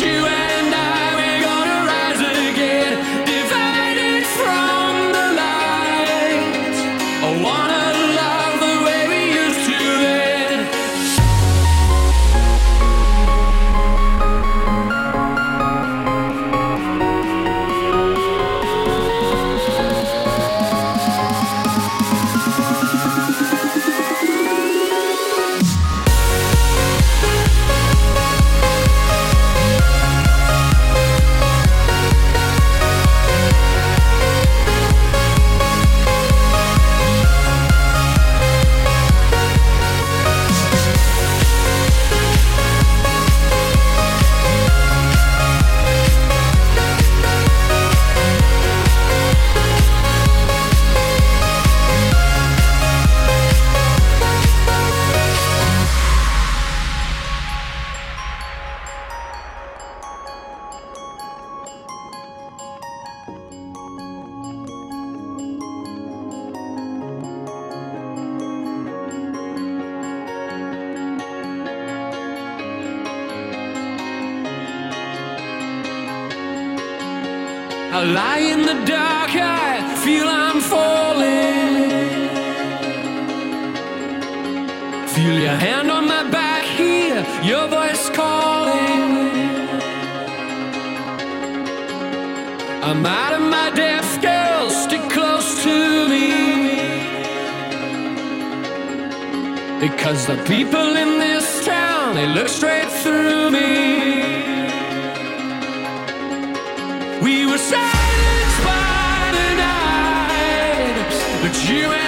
you but you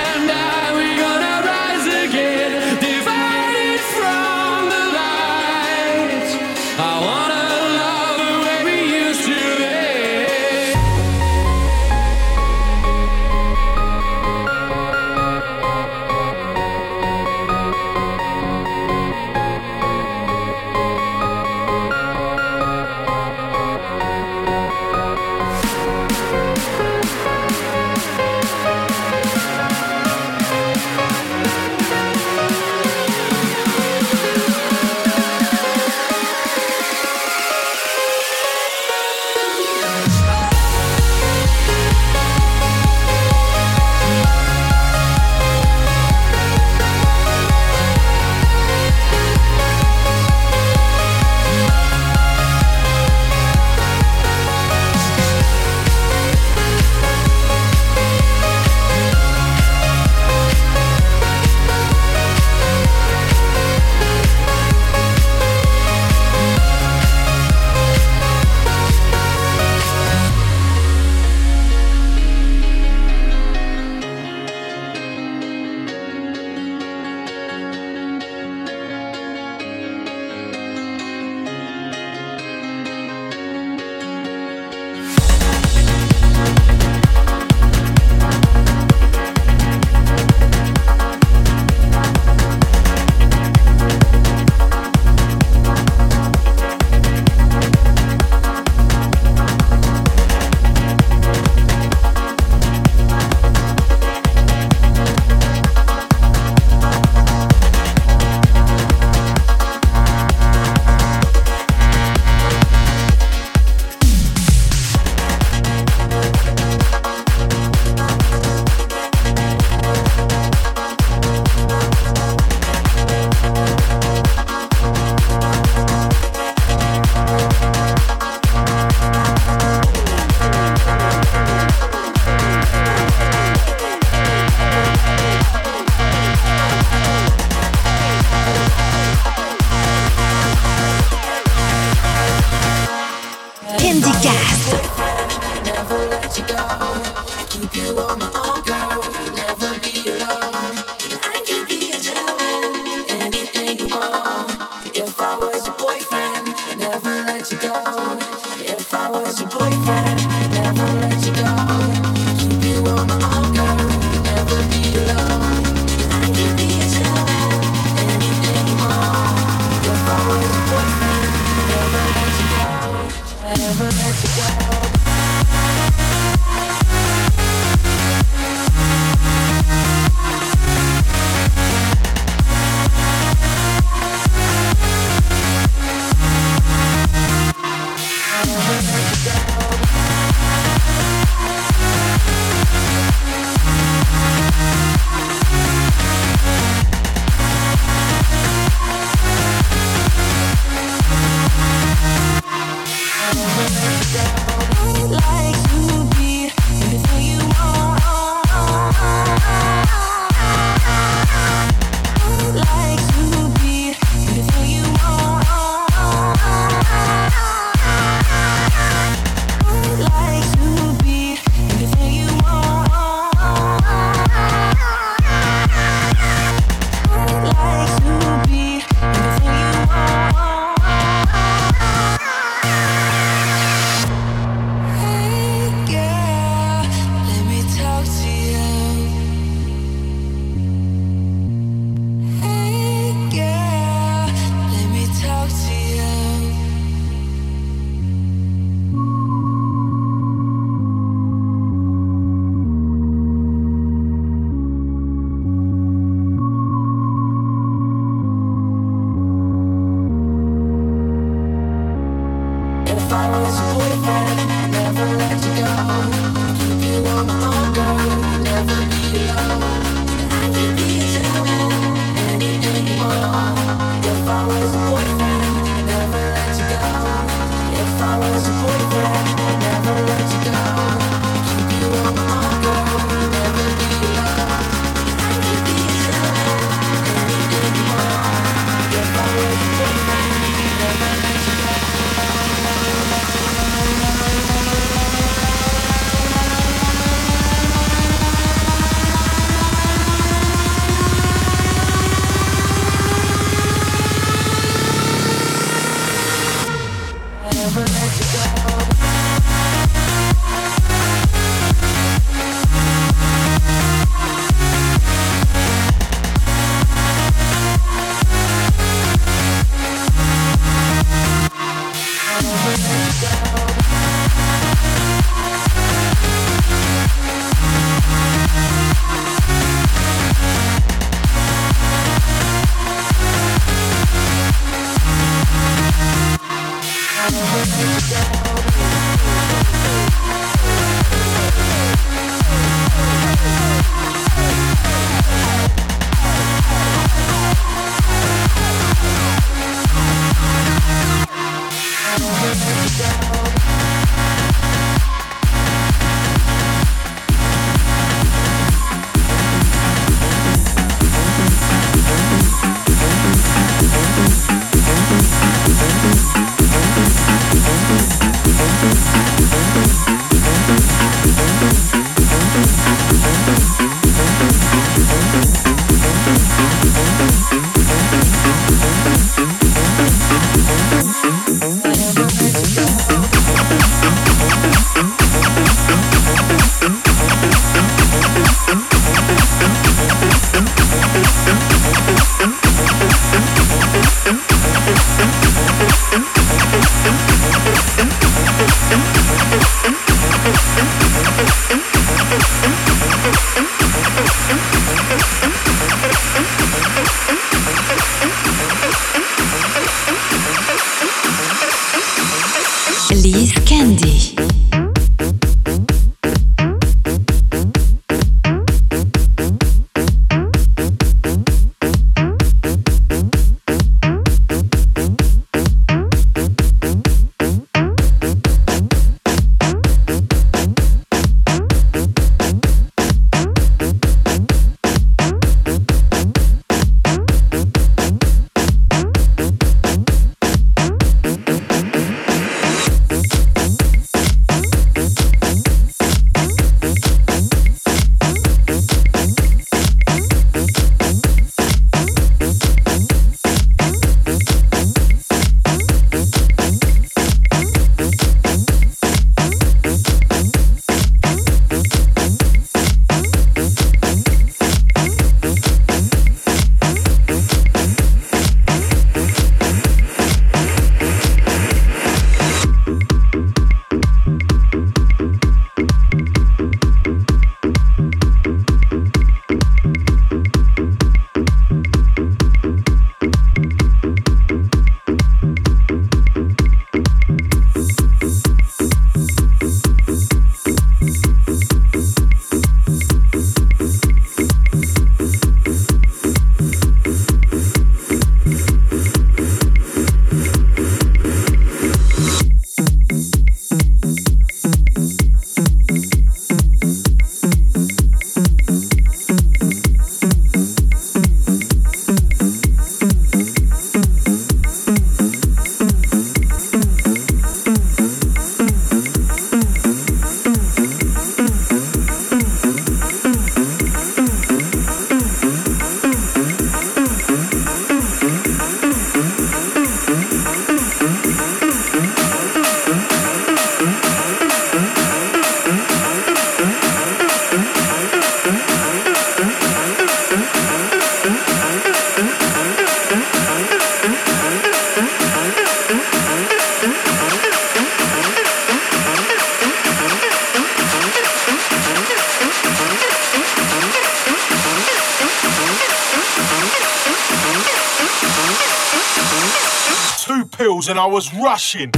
and I was rushing.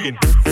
machine.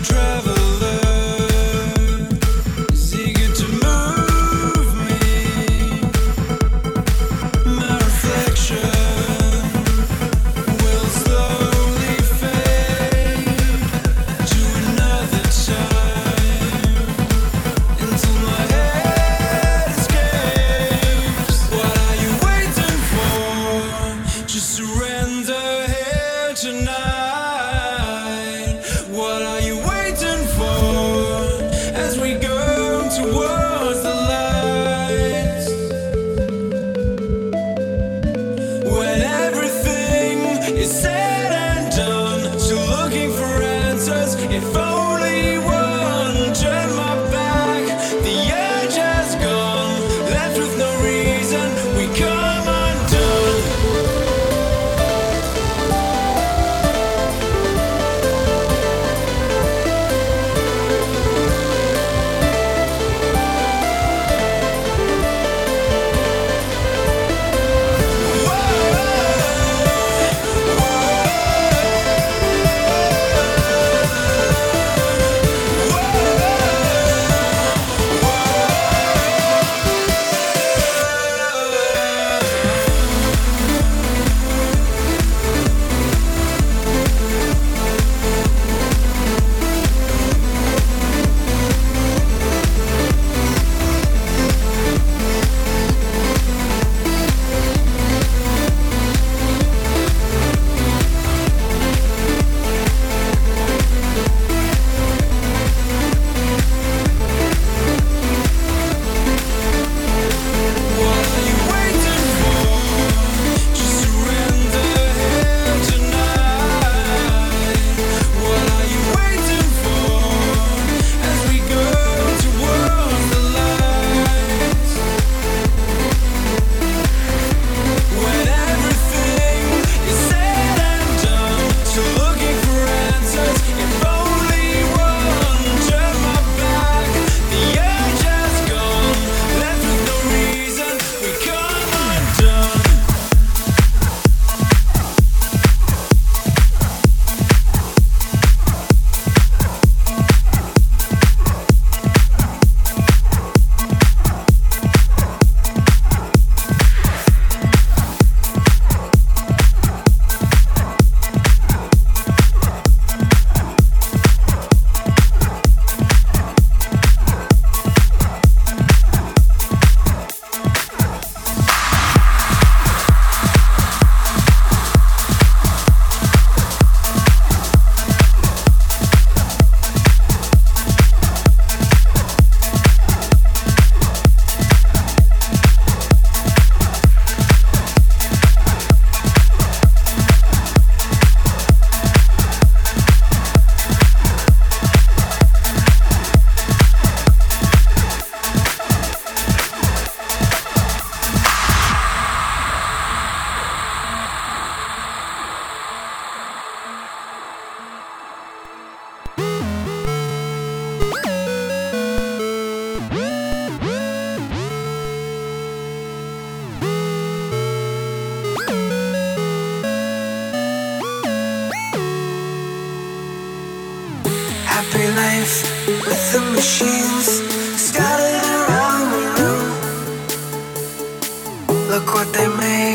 travel. Look what they made, they made